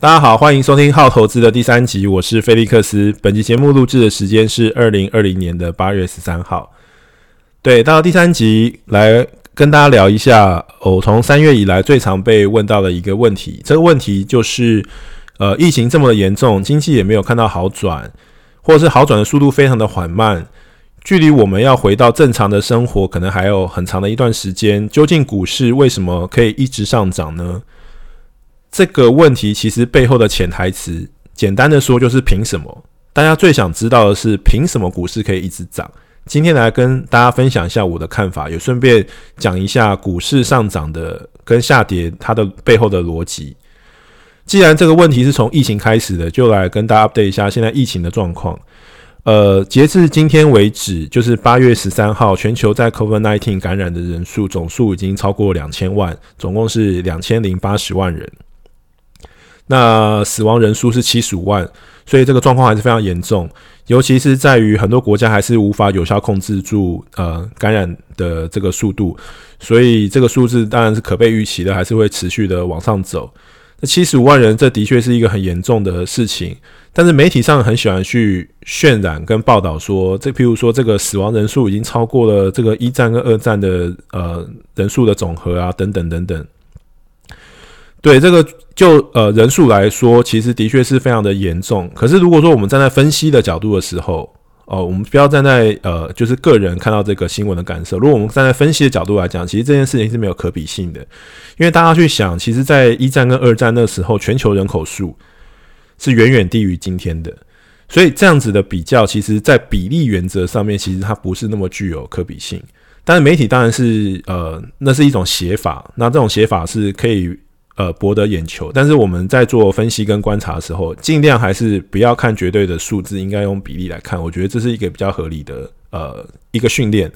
大家好，欢迎收听《好投资》的第三集，我是菲利克斯。本集节目录制的时间是二零二零年的八月十三号。对，到第三集来跟大家聊一下，我从三月以来最常被问到的一个问题。这个问题就是，呃，疫情这么的严重，经济也没有看到好转，或者是好转的速度非常的缓慢，距离我们要回到正常的生活，可能还有很长的一段时间。究竟股市为什么可以一直上涨呢？这个问题其实背后的潜台词，简单的说就是凭什么？大家最想知道的是凭什么股市可以一直涨？今天来跟大家分享一下我的看法，也顺便讲一下股市上涨的跟下跌它的背后的逻辑。既然这个问题是从疫情开始的，就来跟大家 update 一下现在疫情的状况。呃，截至今天为止，就是八月十三号，全球在 COVID-19 感染的人数总数已经超过两千万，总共是两千零八十万人。那死亡人数是七十五万，所以这个状况还是非常严重，尤其是在于很多国家还是无法有效控制住呃感染的这个速度，所以这个数字当然是可被预期的，还是会持续的往上走。那七十五万人，这的确是一个很严重的事情，但是媒体上很喜欢去渲染跟报道说，这譬如说这个死亡人数已经超过了这个一战跟二战的呃人数的总和啊，等等等等。对这个就呃人数来说，其实的确是非常的严重。可是如果说我们站在分析的角度的时候，哦、呃，我们不要站在呃就是个人看到这个新闻的感受。如果我们站在分析的角度来讲，其实这件事情是没有可比性的。因为大家去想，其实，在一战跟二战那时候，全球人口数是远远低于今天的。所以这样子的比较，其实在比例原则上面，其实它不是那么具有可比性。但是媒体当然是呃，那是一种写法，那这种写法是可以。呃，博得眼球，但是我们在做分析跟观察的时候，尽量还是不要看绝对的数字，应该用比例来看。我觉得这是一个比较合理的呃一个训练。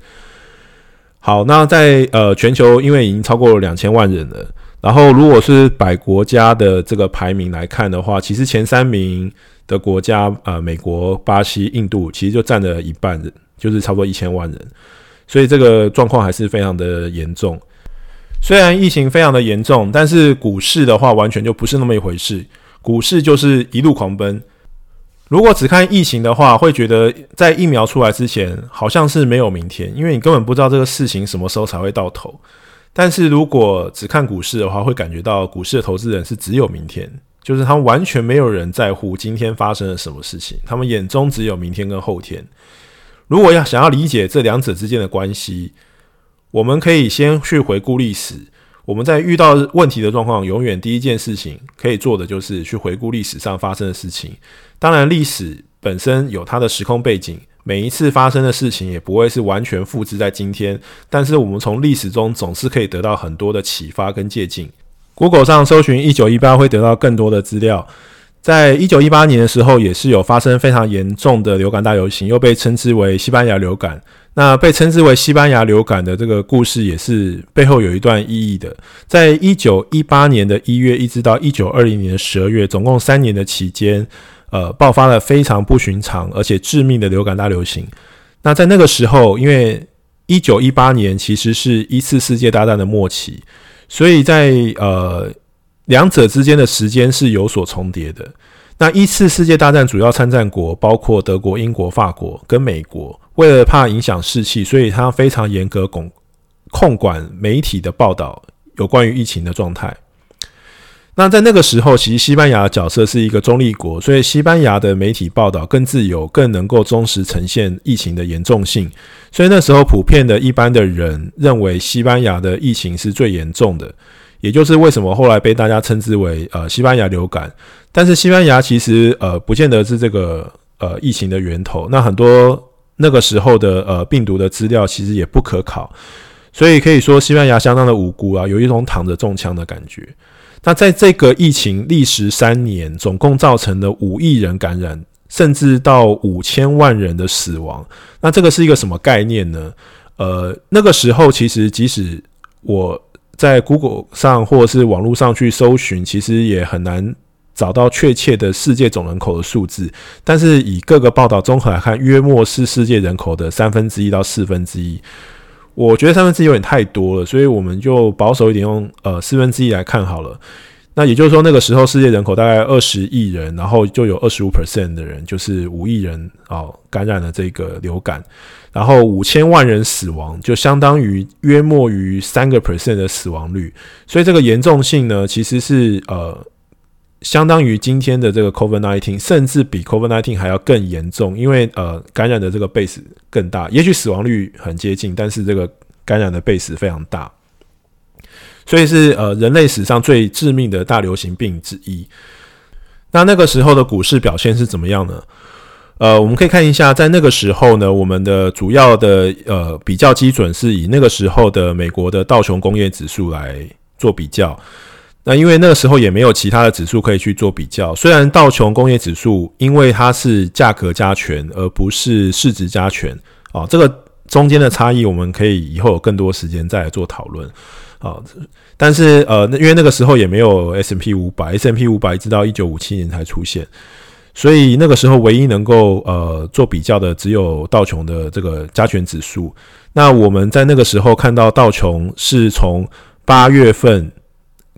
好，那在呃全球，因为已经超过两千万人了，然后如果是百国家的这个排名来看的话，其实前三名的国家，呃，美国、巴西、印度，其实就占了一半人，就是差不多一千万人，所以这个状况还是非常的严重。虽然疫情非常的严重，但是股市的话完全就不是那么一回事。股市就是一路狂奔。如果只看疫情的话，会觉得在疫苗出来之前好像是没有明天，因为你根本不知道这个事情什么时候才会到头。但是如果只看股市的话，会感觉到股市的投资人是只有明天，就是他完全没有人在乎今天发生了什么事情，他们眼中只有明天跟后天。如果要想要理解这两者之间的关系，我们可以先去回顾历史。我们在遇到问题的状况，永远第一件事情可以做的就是去回顾历史上发生的事情。当然，历史本身有它的时空背景，每一次发生的事情也不会是完全复制在今天。但是，我们从历史中总是可以得到很多的启发跟借鉴。Google 上搜寻“一九一八”会得到更多的资料。在一九一八年的时候，也是有发生非常严重的流感大流行，又被称之为西班牙流感。那被称之为西班牙流感的这个故事，也是背后有一段意义的。在一九一八年的一月，一直到一九二零年十二月，总共三年的期间，呃，爆发了非常不寻常而且致命的流感大流行。那在那个时候，因为一九一八年其实是一次世界大战的末期，所以在呃。两者之间的时间是有所重叠的。那一次世界大战主要参战国包括德国、英国、法国跟美国，为了怕影响士气，所以他非常严格控控管媒体的报道有关于疫情的状态。那在那个时候，其实西班牙的角色是一个中立国，所以西班牙的媒体报道更自由，更能够忠实呈现疫情的严重性。所以那时候，普遍的一般的人认为西班牙的疫情是最严重的。也就是为什么后来被大家称之为呃西班牙流感，但是西班牙其实呃不见得是这个呃疫情的源头，那很多那个时候的呃病毒的资料其实也不可考，所以可以说西班牙相当的无辜啊，有一种躺着中枪的感觉。那在这个疫情历时三年，总共造成了五亿人感染，甚至到五千万人的死亡，那这个是一个什么概念呢？呃，那个时候其实即使我。在 Google 上或者是网络上去搜寻，其实也很难找到确切的世界总人口的数字。但是以各个报道综合来看，约莫是世界人口的三分之一到四分之一。我觉得三分之一有点太多了，所以我们就保守一点用，用呃四分之一来看好了。那也就是说，那个时候世界人口大概二十亿人，然后就有二十五 percent 的人，就是五亿人哦，感染了这个流感，然后五千万人死亡，就相当于约莫于三个 percent 的死亡率。所以这个严重性呢，其实是呃，相当于今天的这个 COVID nineteen，甚至比 COVID nineteen 还要更严重，因为呃，感染的这个 base 更大，也许死亡率很接近，但是这个感染的 base 非常大。所以是呃人类史上最致命的大流行病之一。那那个时候的股市表现是怎么样呢？呃，我们可以看一下，在那个时候呢，我们的主要的呃比较基准是以那个时候的美国的道琼工业指数来做比较。那因为那个时候也没有其他的指数可以去做比较。虽然道琼工业指数因为它是价格加权而不是市值加权啊，这个中间的差异我们可以以后有更多时间再来做讨论。啊，但是呃，那因为那个时候也没有 S M P 五百，S M P 五百直到一九五七年才出现，所以那个时候唯一能够呃做比较的只有道琼的这个加权指数。那我们在那个时候看到道琼是从八月份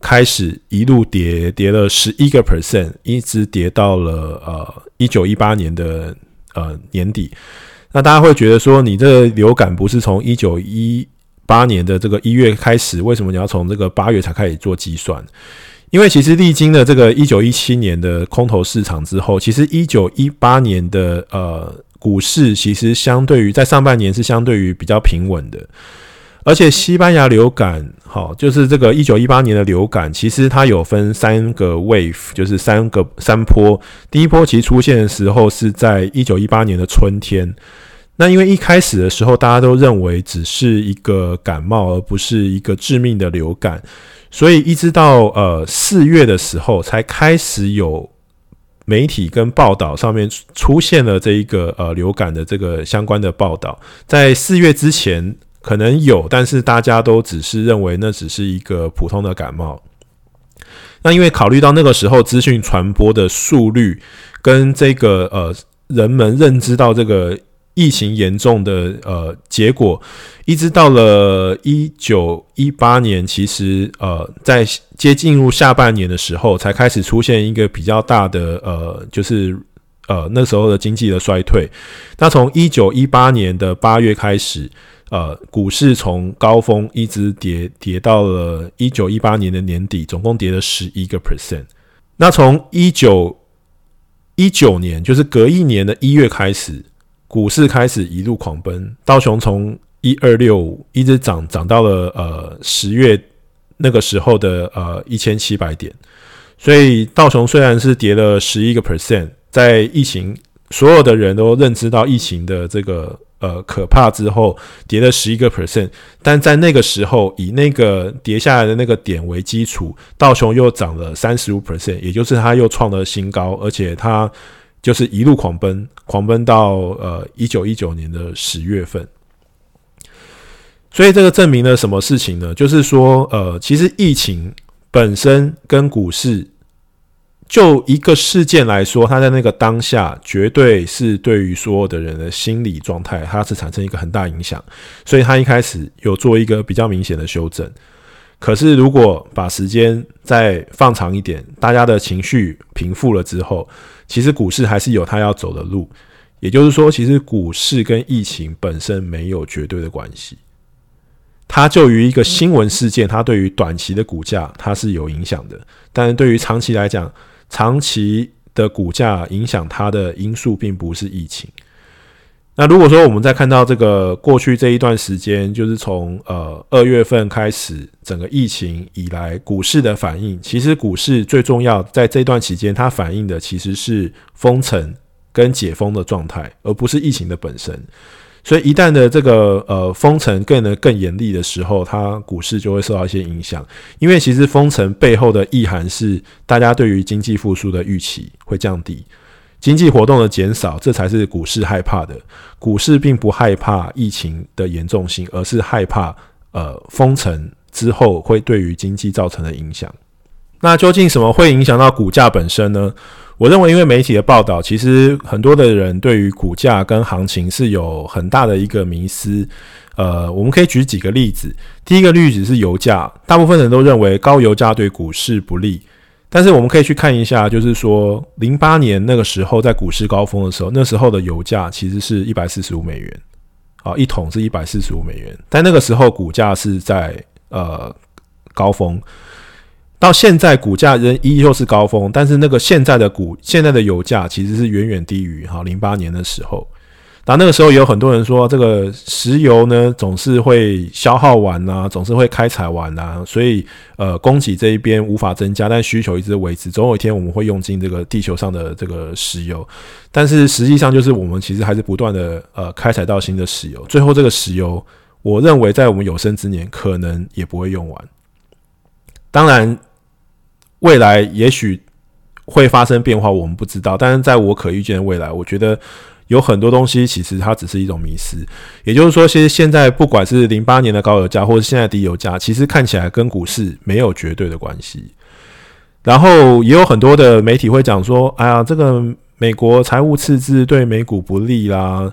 开始一路跌，跌了十一个 percent，一直跌到了呃一九一八年的呃年底。那大家会觉得说，你这流感不是从一九一八年的这个一月开始，为什么你要从这个八月才开始做计算？因为其实历经了这个一九一七年的空头市场之后，其实一九一八年的呃股市其实相对于在上半年是相对于比较平稳的，而且西班牙流感，好，就是这个一九一八年的流感，其实它有分三个 wave，就是三个三波，第一波其实出现的时候是在一九一八年的春天。那因为一开始的时候，大家都认为只是一个感冒，而不是一个致命的流感，所以一直到呃四月的时候，才开始有媒体跟报道上面出现了这一个呃流感的这个相关的报道。在四月之前可能有，但是大家都只是认为那只是一个普通的感冒。那因为考虑到那个时候资讯传播的速率跟这个呃人们认知到这个。疫情严重的呃结果，一直到了一九一八年，其实呃在接近入下半年的时候，才开始出现一个比较大的呃，就是呃那时候的经济的衰退。那从一九一八年的八月开始，呃，股市从高峰一直跌跌到了一九一八年的年底，总共跌了十一个 percent。那从一九一九年，就是隔一年的一月开始。股市开始一路狂奔，道琼从一二六五一直涨涨到了呃十月那个时候的呃一千七百点，所以道琼虽然是跌了十一个 percent，在疫情所有的人都认知到疫情的这个呃可怕之后，跌了十一个 percent，但在那个时候以那个跌下来的那个点为基础，道琼又涨了三十五 percent，也就是它又创了新高，而且它。就是一路狂奔，狂奔到呃一九一九年的十月份，所以这个证明了什么事情呢？就是说，呃，其实疫情本身跟股市就一个事件来说，它在那个当下绝对是对于所有的人的心理状态，它是产生一个很大影响，所以它一开始有做一个比较明显的修正。可是如果把时间再放长一点，大家的情绪平复了之后，其实股市还是有它要走的路，也就是说，其实股市跟疫情本身没有绝对的关系。它就于一个新闻事件，它对于短期的股价它是有影响的，但是对于长期来讲，长期的股价影响它的因素并不是疫情。那如果说我们再看到这个过去这一段时间，就是从呃二月份开始，整个疫情以来股市的反应，其实股市最重要在这段期间，它反映的其实是封城跟解封的状态，而不是疫情的本身。所以一旦的这个呃封城更的更严厉的时候，它股市就会受到一些影响，因为其实封城背后的意涵是大家对于经济复苏的预期会降低。经济活动的减少，这才是股市害怕的。股市并不害怕疫情的严重性，而是害怕呃封城之后会对于经济造成的影响。那究竟什么会影响到股价本身呢？我认为，因为媒体的报道，其实很多的人对于股价跟行情是有很大的一个迷思。呃，我们可以举几个例子。第一个例子是油价，大部分人都认为高油价对股市不利。但是我们可以去看一下，就是说零八年那个时候在股市高峰的时候，那时候的油价其实是一百四十五美元，啊，一桶是一百四十五美元。但那个时候股价是在呃高峰，到现在股价仍依旧是高峰，但是那个现在的股现在的油价其实是远远低于哈零八年的时候。那那个时候也有很多人说，这个石油呢总是会消耗完呐、啊，总是会开采完呐、啊，所以呃供给这一边无法增加，但需求一直维持，总有一天我们会用尽这个地球上的这个石油。但是实际上就是我们其实还是不断的呃开采到新的石油，最后这个石油，我认为在我们有生之年可能也不会用完。当然，未来也许会发生变化，我们不知道。但是在我可预见的未来，我觉得。有很多东西其实它只是一种迷失，也就是说，其实现在不管是零八年的高油价，或者现在低油价，其实看起来跟股市没有绝对的关系。然后也有很多的媒体会讲说：“哎呀，这个美国财务赤字对美股不利啦。”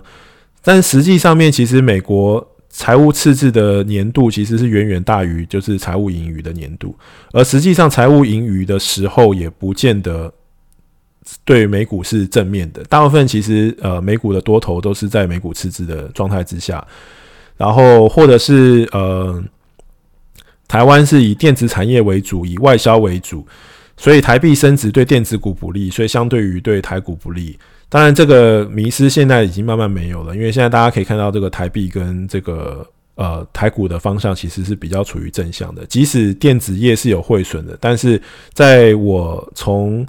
但实际上面，其实美国财务赤字的年度其实是远远大于就是财务盈余的年度，而实际上财务盈余的时候也不见得。对美股是正面的，大部分其实呃美股的多头都是在美股赤字的状态之下，然后或者是呃台湾是以电子产业为主，以外销为主，所以台币升值对电子股不利，所以相对于对台股不利。当然这个迷失现在已经慢慢没有了，因为现在大家可以看到这个台币跟这个呃台股的方向其实是比较处于正向的，即使电子业是有汇损的，但是在我从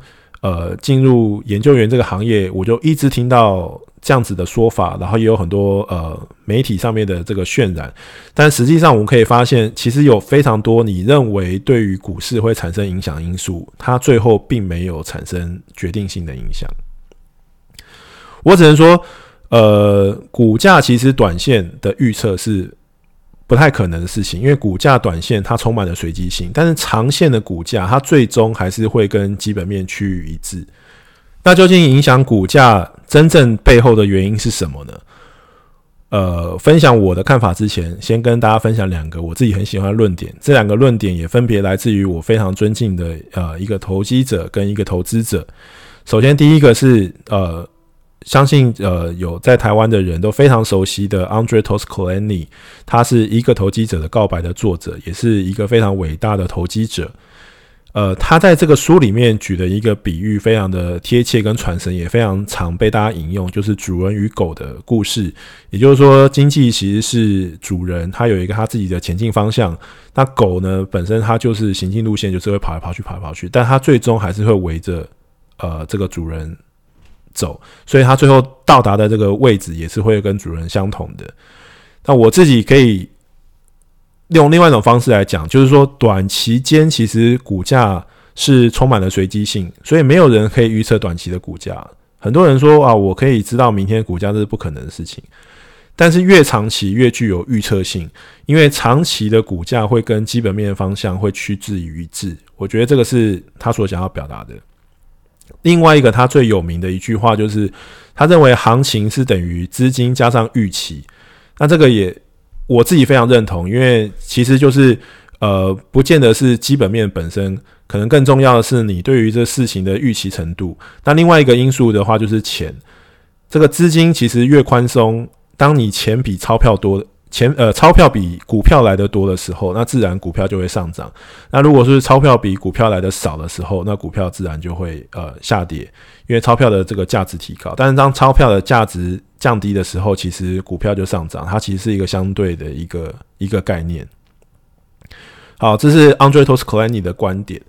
呃，进入研究员这个行业，我就一直听到这样子的说法，然后也有很多呃媒体上面的这个渲染，但实际上我们可以发现，其实有非常多你认为对于股市会产生影响因素，它最后并没有产生决定性的影响。我只能说，呃，股价其实短线的预测是。不太可能的事情，因为股价短线它充满了随机性，但是长线的股价它最终还是会跟基本面趋于一致。那究竟影响股价真正背后的原因是什么呢？呃，分享我的看法之前，先跟大家分享两个我自己很喜欢的论点。这两个论点也分别来自于我非常尊敬的呃一个投机者跟一个投资者。首先，第一个是呃。相信呃有在台湾的人都非常熟悉的 Andrei Kostolany，他是一个投机者的告白的作者，也是一个非常伟大的投机者。呃，他在这个书里面举的一个比喻非常的贴切跟传神，也非常常被大家引用，就是主人与狗的故事。也就是说，经济其实是主人，他有一个他自己的前进方向，那狗呢本身它就是行进路线，就是会跑来跑去，跑来跑去，但它最终还是会围着呃这个主人。走，所以他最后到达的这个位置也是会跟主人相同的。那我自己可以用另外一种方式来讲，就是说短期间其实股价是充满了随机性，所以没有人可以预测短期的股价。很多人说啊，我可以知道明天股价，这是不可能的事情。但是越长期越具有预测性，因为长期的股价会跟基本面的方向会趋之于一致。我觉得这个是他所想要表达的。另外一个他最有名的一句话就是，他认为行情是等于资金加上预期。那这个也我自己非常认同，因为其实就是呃，不见得是基本面本身，可能更重要的是你对于这事情的预期程度。那另外一个因素的话就是钱，这个资金其实越宽松，当你钱比钞票多。钱呃，钞票比股票来得多的时候，那自然股票就会上涨。那如果是钞票比股票来得少的时候，那股票自然就会呃下跌，因为钞票的这个价值提高。但是当钞票的价值降低的时候，其实股票就上涨。它其实是一个相对的一个一个概念。好，这是 Andrei Kostolany 的观点。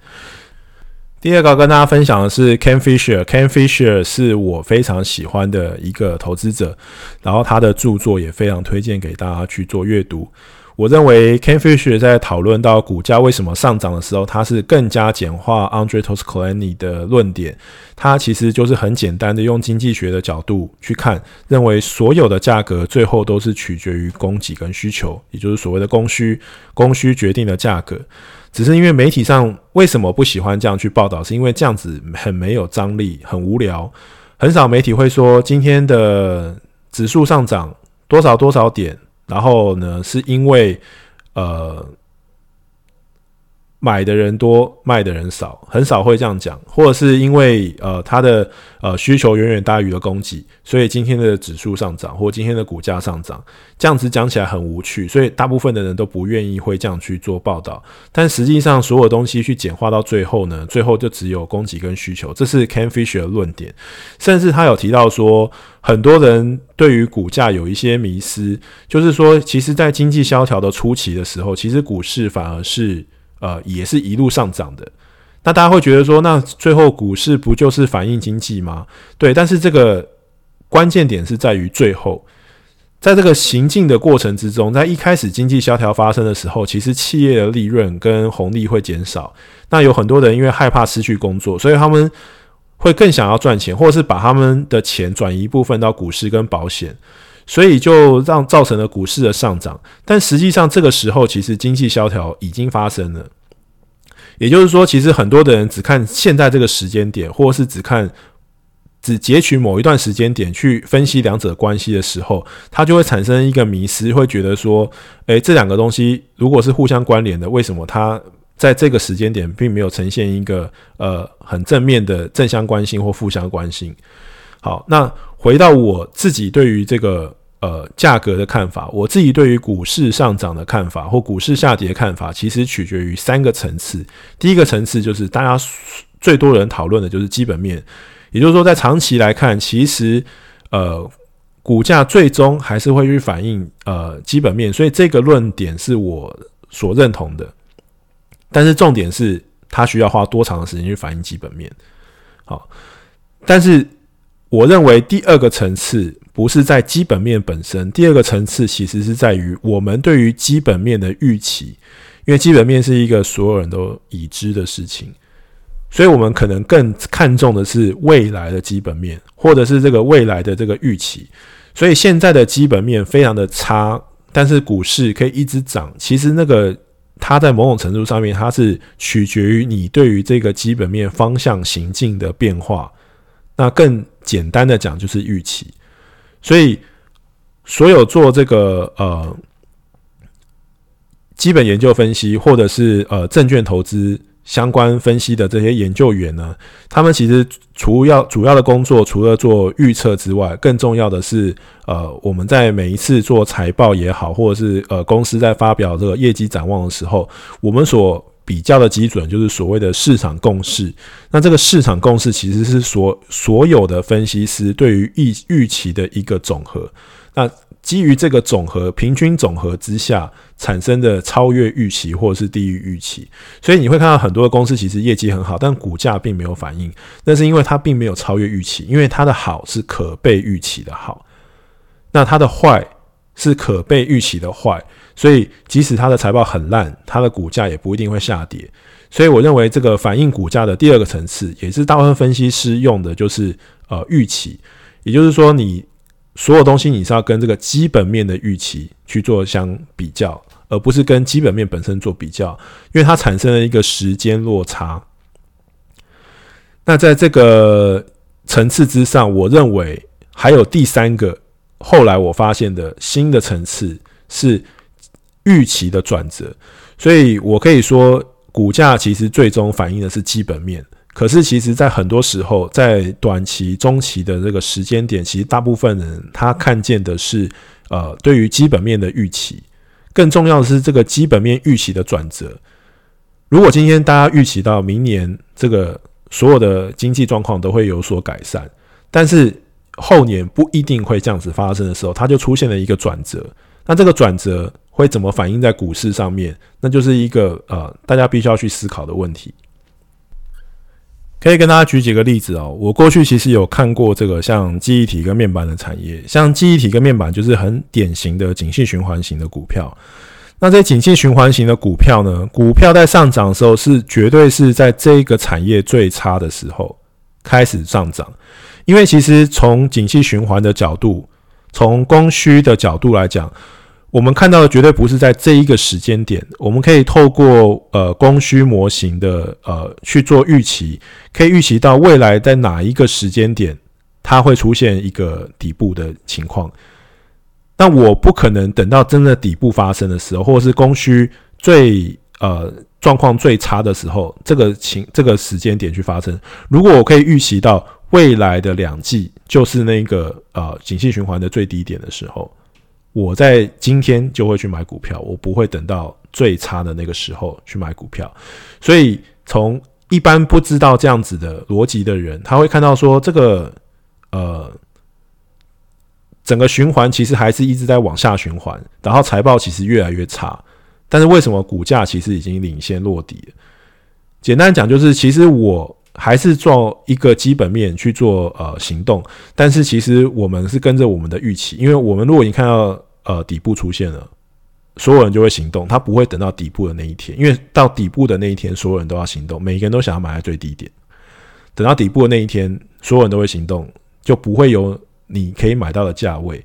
第二个跟大家分享的是 Ken Fisher，Ken Fisher 是我非常喜欢的一个投资者，然后他的著作也非常推荐给大家去做阅读。我认为 Ken Fisher 在讨论到股价为什么上涨的时候，他是更加简化 Andrei Kostolany 的论点。他其实就是很简单的用经济学的角度去看，认为所有的价格最后都是取决于供给跟需求，也就是所谓的供需，供需决定的价格。只是因为媒体上为什么不喜欢这样去报道？是因为这样子很没有张力，很无聊，很少媒体会说今天的指数上涨多少多少点，然后呢，是因为呃买的人多，卖的人少，很少会这样讲，或者是因为呃它的呃需求远远大于了供给，所以今天的指数上涨，或今天的股价上涨，这样子讲起来很无趣，所以大部分的人都不愿意会这样去做报道。但实际上，所有东西去简化到最后呢，最后就只有供给跟需求，这是 Ken Fisher 的论点。甚至他有提到说，很多人对于股价有一些迷思，就是说，其实在经济萧条的初期的时候，其实股市反而是。呃，也是一路上涨的。那大家会觉得说，那最后股市不就是反映经济吗？对，但是这个关键点是在于最后，在这个行进的过程之中，在一开始经济萧条发生的时候，其实企业的利润跟红利会减少。那有很多人因为害怕失去工作，所以他们会更想要赚钱，或者是把他们的钱转移一部分到股市跟保险。所以就让造成了股市的上涨，但实际上这个时候其实经济萧条已经发生了，也就是说，其实很多的人只看现在这个时间点，或是只看只截取某一段时间点去分析两者关系的时候，他就会产生一个迷思，会觉得说，诶，这两个东西如果是互相关联的，为什么它在这个时间点并没有呈现一个呃很正面的正相关性或负相关性？好，那回到我自己对于这个呃价格的看法，我自己对于股市上涨的看法或股市下跌的看法，其实取决于三个层次。第一个层次就是大家最多人讨论的就是基本面，也就是说，在长期来看，其实呃股价最终还是会去反映呃基本面，所以这个论点是我所认同的。但是重点是它需要花多长的时间去反映基本面。好，但是。我认为第二个层次不是在基本面本身，第二个层次其实是在于我们对于基本面的预期，因为基本面是一个所有人都已知的事情，所以我们可能更看重的是未来的基本面，或者是这个未来的这个预期。所以现在的基本面非常的差，但是股市可以一直涨，其实那个它在某种程度上面，它是取决于你对于这个基本面方向行进的变化。那更简单的讲就是预期，所以所有做这个呃基本研究分析或者是呃证券投资相关分析的这些研究员呢，他们其实除要主要的工作，除了做预测之外，更重要的是呃我们在每一次做财报也好，或者是呃公司在发表这个业绩展望的时候，我们所比较的基准就是所谓的市场共识。那这个市场共识其实是所所有的分析师对于预预期的一个总和。那基于这个总和，平均总和之下产生的超越预期或者是低于预期。所以你会看到很多的公司其实业绩很好，但股价并没有反应。那是因为它并没有超越预期，因为它的好是可被预期的好，那它的坏是可被预期的坏。所以，即使它的财报很烂，它的股价也不一定会下跌。所以，我认为这个反映股价的第二个层次，也是大部分分析师用的，就是呃预期。也就是说，你所有东西你是要跟这个基本面的预期去做相比较，而不是跟基本面本身做比较，因为它产生了一个时间落差。那在这个层次之上，我认为还有第三个，后来我发现的新的层次是。预期的转折，所以我可以说，股价其实最终反映的是基本面。可是，其实，在很多时候，在短期、中期的这个时间点，其实大部分人他看见的是，呃，对于基本面的预期。更重要的是，这个基本面预期的转折。如果今天大家预期到明年这个所有的经济状况都会有所改善，但是后年不一定会这样子发生的时候，它就出现了一个转折。那这个转折。会怎么反映在股市上面？那就是一个呃，大家必须要去思考的问题。可以跟大家举几个例子哦。我过去其实有看过这个像记忆体跟面板的产业，像记忆体跟面板就是很典型的景气循环型的股票。那这景气循环型的股票呢，股票在上涨的时候是绝对是在这个产业最差的时候开始上涨，因为其实从景气循环的角度，从供需的角度来讲。我们看到的绝对不是在这一个时间点，我们可以透过呃供需模型的呃去做预期，可以预期到未来在哪一个时间点它会出现一个底部的情况。但我不可能等到真的底部发生的时候，或者是供需最呃状况最差的时候，这个情这个时间点去发生。如果我可以预期到未来的两季就是那个呃景气循环的最低点的时候，我在今天就会去买股票，我不会等到最差的那个时候去买股票。所以从一般不知道这样子的逻辑的人，他会看到说这个呃。整个循环其实还是一直在往下循环，然后财报其实越来越差，但是为什么股价其实已经领先落底了？简单讲就是，其实我还是做一个基本面去做呃行动，但是其实我们是跟着我们的预期，因为我们如果已经看到呃底部出现了，所有人就会行动，他不会等到底部的那一天，因为到底部的那一天，所有人都要行动，每一个人都想要买在最低点，等到底部的那一天，所有人都会行动，就不会有。你可以买到的价位，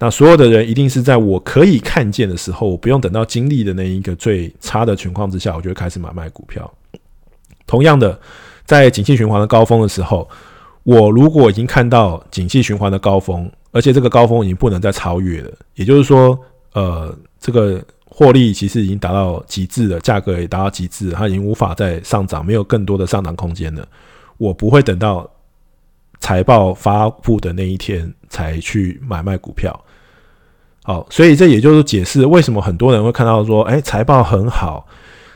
那所有的人一定是在我可以看见的时候，我不用等到经历的那一个最差的情况之下，我就会开始买卖股票。同样的，在景气循环的高峰的时候，我如果已经看到景气循环的高峰，而且这个高峰已经不能再超越了，也就是说，呃，这个获利其实已经达到极致了，价格也达到极致，它已经无法再上涨，没有更多的上涨空间了。我不会等到。财报发布的那一天才去买卖股票，好，所以这也就是解释为什么很多人会看到说，哎，财报很好，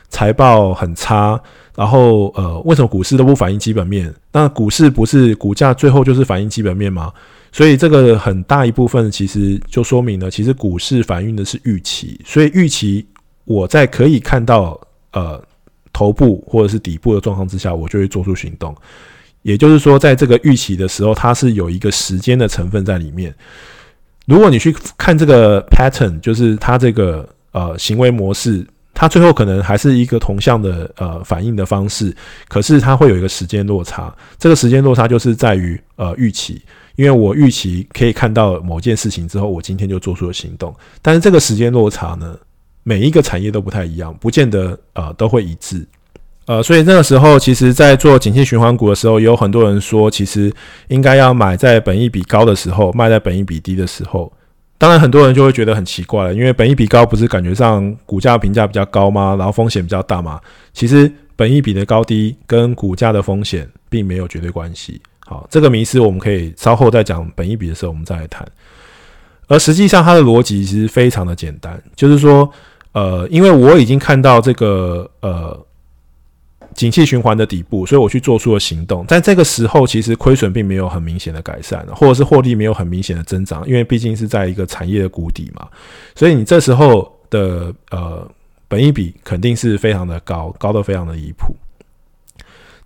财报很差，然后呃，为什么股市都不反映基本面？那股市不是股价最后就是反映基本面吗？所以这个很大一部分其实就说明了，其实股市反映的是预期，所以预期我在可以看到呃头部或者是底部的状况之下，我就会做出行动。也就是说，在这个预期的时候，它是有一个时间的成分在里面。如果你去看这个 pattern，就是它这个呃行为模式，它最后可能还是一个同向的呃反应的方式，可是它会有一个时间落差。这个时间落差就是在于呃预期，因为我预期可以看到某件事情之后，我今天就做出了行动。但是这个时间落差呢，每一个产业都不太一样，不见得呃都会一致。呃，所以那个时候，其实，在做景气循环股的时候，有很多人说，其实应该要买在本益比高的时候，卖在本益比低的时候。当然，很多人就会觉得很奇怪了，因为本益比高不是感觉上股价评价比较高吗？然后风险比较大吗？其实，本益比的高低跟股价的风险并没有绝对关系。好，这个迷思我们可以稍后再讲本益比的时候，我们再来谈。而实际上，它的逻辑其实非常的简单，就是说，呃，因为我已经看到这个，呃。景气循环的底部，所以我去做出了行动。在这个时候，其实亏损并没有很明显的改善，或者是获利没有很明显的增长，因为毕竟是在一个产业的谷底嘛。所以你这时候的呃本益比肯定是非常的高，高得非常的离谱。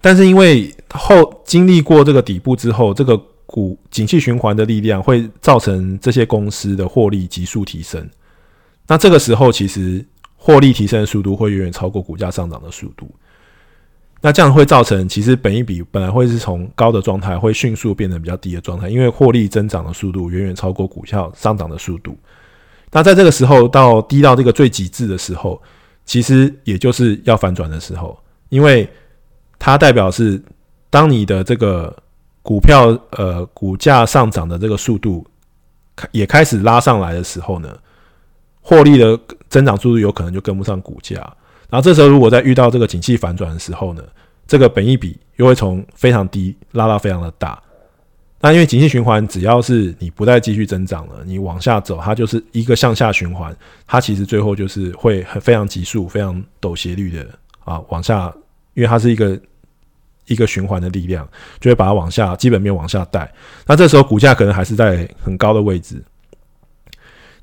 但是因为后经历过这个底部之后，这个股景气循环的力量会造成这些公司的获利急速提升。那这个时候，其实获利提升的速度会远远超过股价上涨的速度。那这样会造成，其实本一比本来会是从高的状态，会迅速变成比较低的状态，因为获利增长的速度远远超过股票上涨的速度。那在这个时候到低到这个最极致的时候，其实也就是要反转的时候，因为它代表是当你的这个股票呃股价上涨的这个速度也开始拉上来的时候呢，获利的增长速度有可能就跟不上股价。然后这时候，如果在遇到这个景气反转的时候呢，这个本益比又会从非常低拉到非常的大。那因为景气循环，只要是你不再继续增长了，你往下走，它就是一个向下循环，它其实最后就是会很非常急速、非常陡斜率的啊往下，因为它是一个一个循环的力量，就会把它往下基本面往下带。那这时候股价可能还是在很高的位置。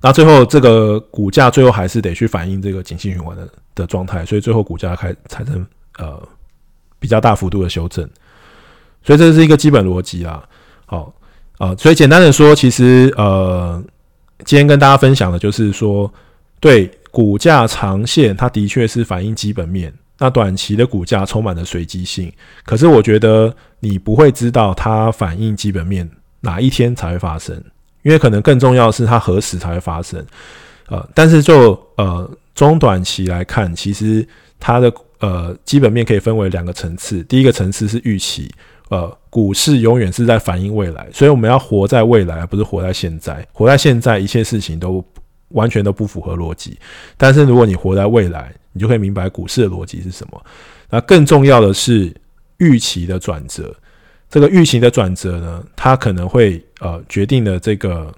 那最后，这个股价最后还是得去反映这个景气循环的的状态，所以最后股价开产生呃比较大幅度的修正，所以这是一个基本逻辑啊。好啊，所以简单的说，其实呃，今天跟大家分享的就是说，对股价长线，它的确是反映基本面，那短期的股价充满了随机性。可是我觉得你不会知道它反映基本面哪一天才会发生。因为可能更重要的是它何时才会发生，呃，但是就呃中短期来看，其实它的呃基本面可以分为两个层次。第一个层次是预期，呃，股市永远是在反映未来，所以我们要活在未来，而不是活在现在。活在现在，一切事情都完全都不符合逻辑。但是如果你活在未来，你就可以明白股市的逻辑是什么。那更重要的是预期的转折，这个预期的转折呢，它可能会呃决定了这个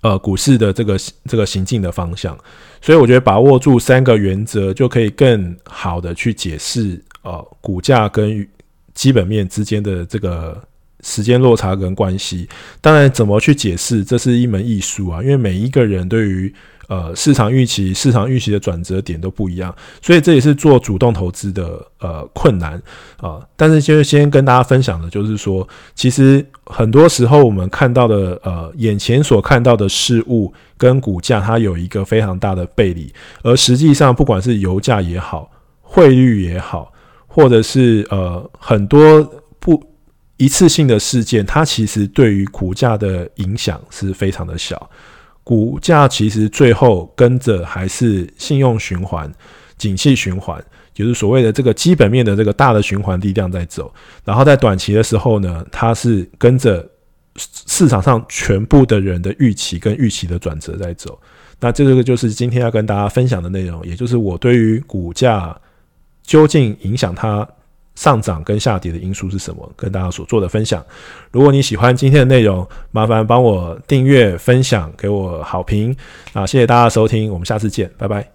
呃股市的这个这个行进的方向。所以我觉得把握住三个原则，就可以更好的去解释呃股价跟基本面之间的这个。时间落差跟关系，当然怎么去解释，这是一门艺术啊。因为每一个人对于呃市场预期、市场预期的转折点都不一样，所以这也是做主动投资的呃困难啊、但是就是先跟大家分享的，就是说，其实很多时候我们看到的呃眼前所看到的事物跟股价，它有一个非常大的背离，而实际上不管是油价也好，汇率也好，或者是呃很多不。一次性的事件，它其实对于股价的影响是非常的小。股价其实最后跟着还是信用循环、景气循环，就是所谓的这个基本面的这个大的循环力量在走。然后在短期的时候呢，它是跟着市场上全部的人的预期跟预期的转折在走。那这个就是今天要跟大家分享的内容，也就是我对于股价究竟影响它。上涨跟下跌的因素是什么？跟大家所做的分享。如果你喜欢今天的内容，麻烦帮我订阅、分享，给我好评啊！谢谢大家收听，我们下次见，拜拜。